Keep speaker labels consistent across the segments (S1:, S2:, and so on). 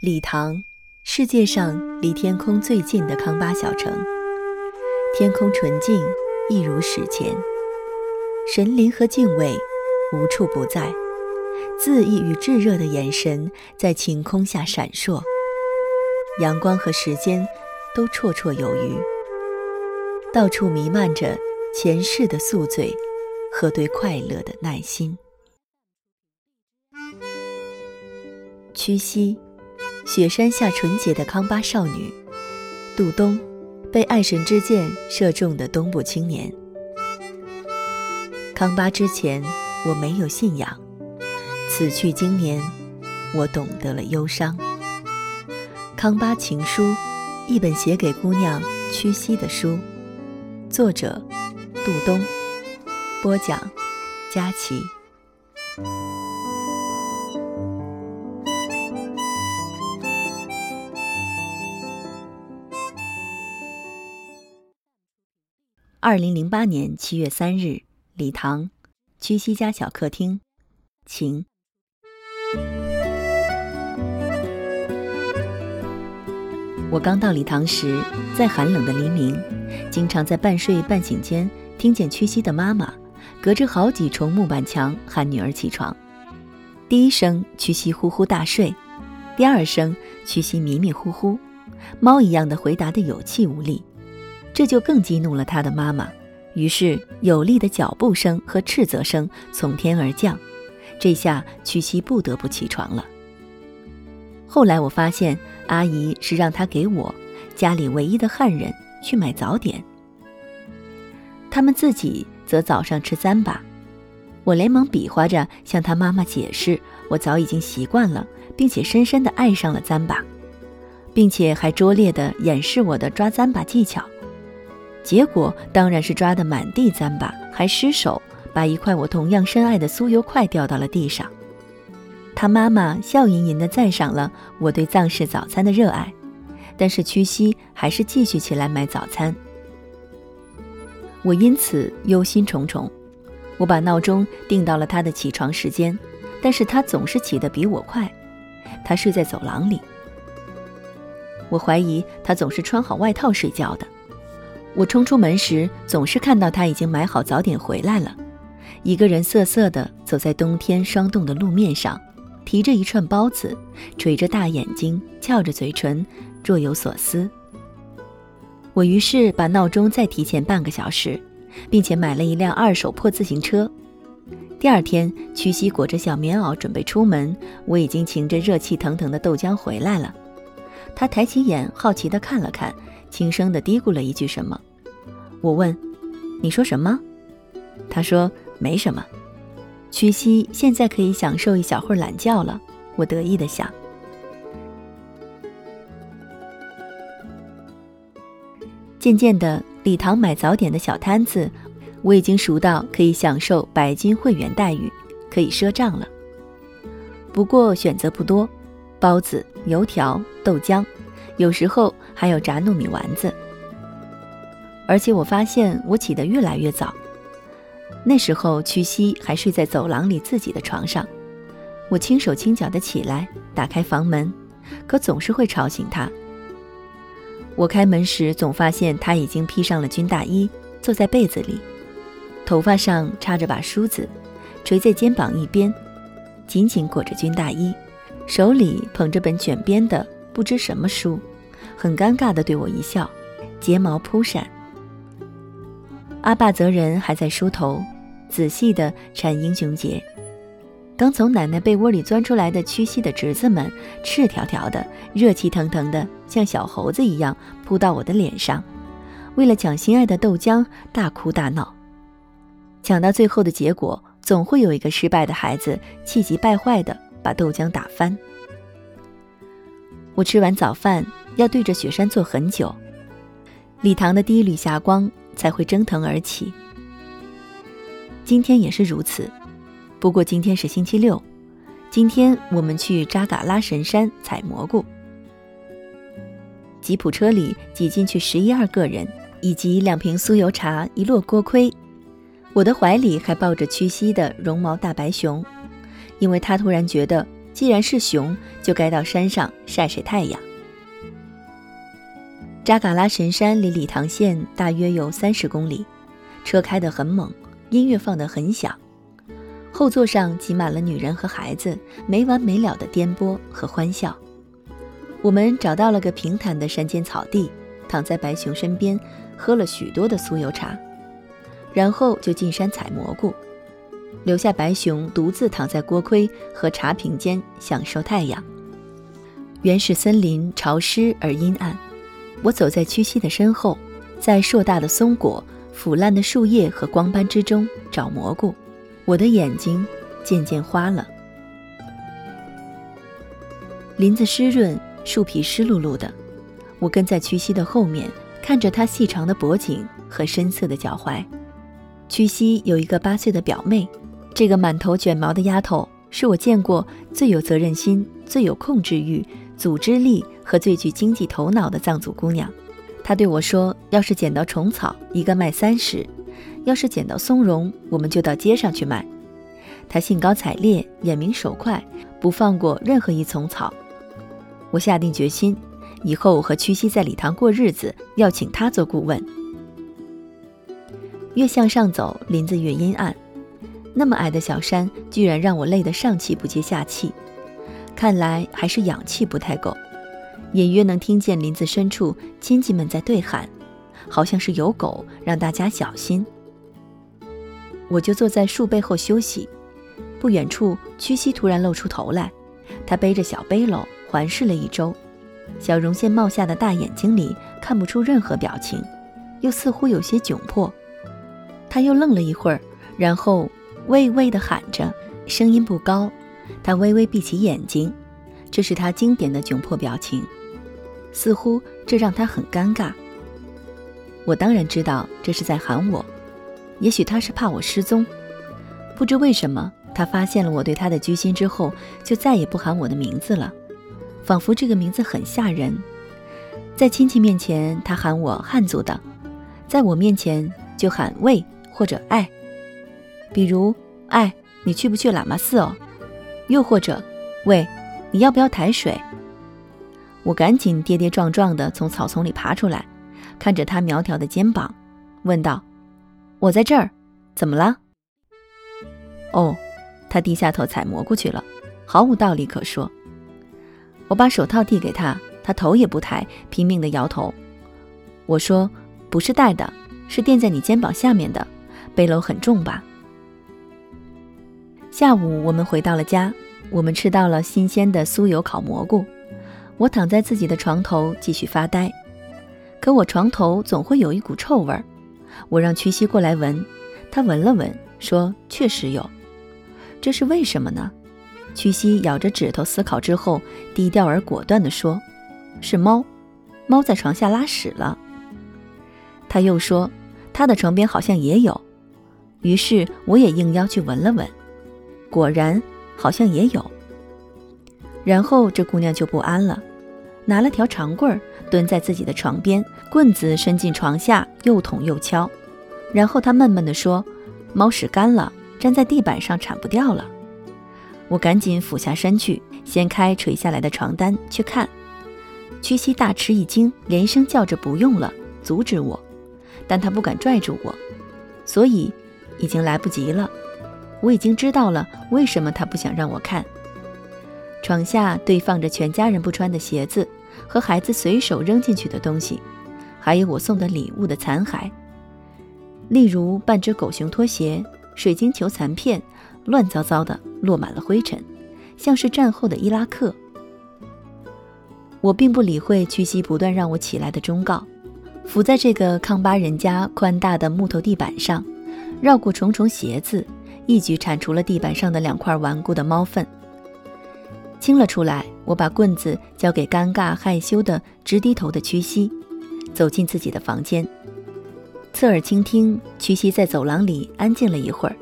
S1: 理塘，世界上离天空最近的康巴小城。天空纯净，一如史前。神灵和敬畏无处不在，恣意与炙热的眼神在晴空下闪烁。阳光和时间都绰绰有余，到处弥漫着前世的宿醉和对快乐的耐心。屈膝。雪山下纯洁的康巴少女，杜冬，被爱神之箭射中的东部青年。康巴之前，我没有信仰；此去经年，我懂得了忧伤。康巴情书，一本写给姑娘屈膝的书。作者：杜冬。播讲：佳琪。二零零八年七月三日，礼堂，屈膝家小客厅，晴。我刚到礼堂时，在寒冷的黎明，经常在半睡半醒间听见屈膝的妈妈隔着好几重木板墙喊女儿起床。第一声，屈膝呼呼大睡；第二声，屈膝迷迷糊糊，猫一样的回答的有气无力。这就更激怒了他的妈妈，于是有力的脚步声和斥责声从天而降，这下屈膝不得不起床了。后来我发现，阿姨是让他给我家里唯一的汉人去买早点，他们自己则早上吃糌粑。我连忙比划着向他妈妈解释，我早已经习惯了，并且深深地爱上了糌粑，并且还拙劣地演示我的抓糌粑技巧。结果当然是抓得满地糌粑，还失手把一块我同样深爱的酥油块掉到了地上。他妈妈笑吟吟地赞赏了我对藏式早餐的热爱，但是屈膝还是继续起来买早餐。我因此忧心忡忡。我把闹钟定到了他的起床时间，但是他总是起得比我快。他睡在走廊里。我怀疑他总是穿好外套睡觉的。我冲出门时，总是看到他已经买好早点回来了，一个人瑟瑟地走在冬天霜冻的路面上，提着一串包子，垂着大眼睛，翘着嘴唇，若有所思。我于是把闹钟再提前半个小时，并且买了一辆二手破自行车。第二天，屈膝裹着小棉袄准备出门，我已经擎着热气腾腾的豆浆回来了。他抬起眼，好奇地看了看。轻声地嘀咕了一句什么，我问：“你说什么？”他说：“没什么。”屈膝现在可以享受一小会儿懒觉了，我得意地想。渐渐的，礼堂买早点的小摊子，我已经熟到可以享受白金会员待遇，可以赊账了。不过选择不多，包子、油条、豆浆。有时候还有炸糯米丸子，而且我发现我起得越来越早。那时候屈膝还睡在走廊里自己的床上，我轻手轻脚地起来，打开房门，可总是会吵醒他。我开门时总发现他已经披上了军大衣，坐在被子里，头发上插着把梳子，垂在肩膀一边，紧紧裹着军大衣，手里捧着本卷边的不知什么书。很尴尬地对我一笑，睫毛扑闪。阿爸则人还在梳头，仔细地缠英雄结。刚从奶奶被窝里钻出来的屈膝的侄子们，赤条条的，热气腾腾的，像小猴子一样扑到我的脸上，为了抢心爱的豆浆大哭大闹。抢到最后的结果，总会有一个失败的孩子气急败坏地把豆浆打翻。我吃完早饭。要对着雪山坐很久，礼堂的第一缕霞光才会蒸腾而起。今天也是如此，不过今天是星期六，今天我们去扎嘎拉神山采蘑菇。吉普车里挤进去十一二个人，以及两瓶酥油茶，一摞锅盔。我的怀里还抱着屈膝的绒毛大白熊，因为他突然觉得。既然是熊，就该到山上晒晒太阳。扎嘎拉神山离理塘县大约有三十公里，车开得很猛，音乐放得很响，后座上挤满了女人和孩子，没完没了的颠簸和欢笑。我们找到了个平坦的山间草地，躺在白熊身边，喝了许多的酥油茶，然后就进山采蘑菇，留下白熊独自躺在锅盔和茶瓶间享受太阳。原始森林潮湿而阴暗。我走在屈膝的身后，在硕大的松果、腐烂的树叶和光斑之中找蘑菇。我的眼睛渐渐花了。林子湿润，树皮湿漉漉的。我跟在屈膝的后面，看着他细长的脖颈和深色的脚踝。屈膝有一个八岁的表妹，这个满头卷毛的丫头是我见过最有责任心、最有控制欲。组织力和最具经济头脑的藏族姑娘，她对我说：“要是捡到虫草，一个卖三十；要是捡到松茸，我们就到街上去卖。”她兴高采烈，眼明手快，不放过任何一丛草。我下定决心，以后我和屈膝在礼堂过日子，要请她做顾问。越向上走，林子越阴暗，那么矮的小山，居然让我累得上气不接下气。看来还是氧气不太够，隐约能听见林子深处亲戚们在对喊，好像是有狗让大家小心。我就坐在树背后休息。不远处，屈膝突然露出头来，他背着小背篓环视了一周，小绒线帽下的大眼睛里看不出任何表情，又似乎有些窘迫。他又愣了一会儿，然后喂喂地喊着，声音不高。他微微闭起眼睛，这是他经典的窘迫表情，似乎这让他很尴尬。我当然知道这是在喊我，也许他是怕我失踪。不知为什么，他发现了我对他的居心之后，就再也不喊我的名字了，仿佛这个名字很吓人。在亲戚面前，他喊我汉族的；在我面前，就喊喂或者爱。比如，爱你去不去喇嘛寺哦？又或者，喂，你要不要抬水？我赶紧跌跌撞撞地从草丛里爬出来，看着他苗条的肩膀，问道：“我在这儿，怎么了？”哦，他低下头采蘑菇去了，毫无道理可说。我把手套递给他，他头也不抬，拼命地摇头。我说：“不是带的，是垫在你肩膀下面的，背篓很重吧？”下午，我们回到了家。我们吃到了新鲜的酥油烤蘑菇。我躺在自己的床头继续发呆，可我床头总会有一股臭味儿。我让屈膝过来闻，他闻了闻，说：“确实有。”这是为什么呢？屈膝咬着指头思考之后，低调而果断地说：“是猫，猫在床下拉屎了。”他又说：“他的床边好像也有。”于是我也应邀去闻了闻。果然，好像也有。然后这姑娘就不安了，拿了条长棍儿，蹲在自己的床边，棍子伸进床下，又捅又敲。然后她闷闷地说：“猫屎干了，粘在地板上，铲不掉了。”我赶紧俯下身去，掀开垂下来的床单去看。屈膝大吃一惊，连声叫着“不用了”，阻止我，但他不敢拽住我，所以已经来不及了。我已经知道了为什么他不想让我看。床下堆放着全家人不穿的鞋子和孩子随手扔进去的东西，还有我送的礼物的残骸，例如半只狗熊拖鞋、水晶球残片，乱糟糟的落满了灰尘，像是战后的伊拉克。我并不理会屈膝不断让我起来的忠告，伏在这个康巴人家宽大的木头地板上，绕过重重鞋子。一举铲除了地板上的两块顽固的猫粪，清了出来。我把棍子交给尴尬害羞的直低头的屈膝，走进自己的房间，侧耳倾听。屈膝在走廊里安静了一会儿，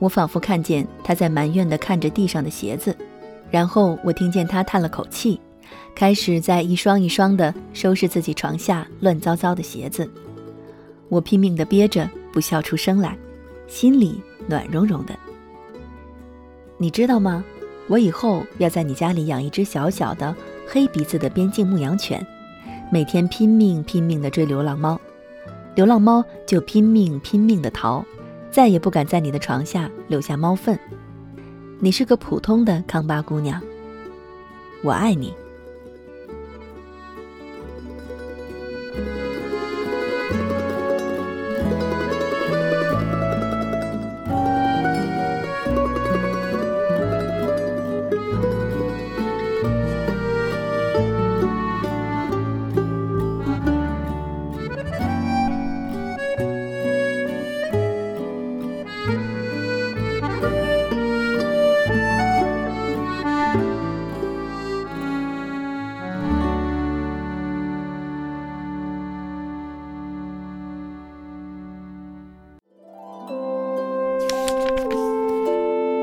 S1: 我仿佛看见他在埋怨地看着地上的鞋子，然后我听见他叹了口气，开始在一双一双地收拾自己床下乱糟糟的鞋子。我拼命地憋着不笑出声来，心里。暖融融的，你知道吗？我以后要在你家里养一只小小的黑鼻子的边境牧羊犬，每天拼命拼命的追流浪猫，流浪猫就拼命拼命的逃，再也不敢在你的床下留下猫粪。你是个普通的康巴姑娘，我爱你。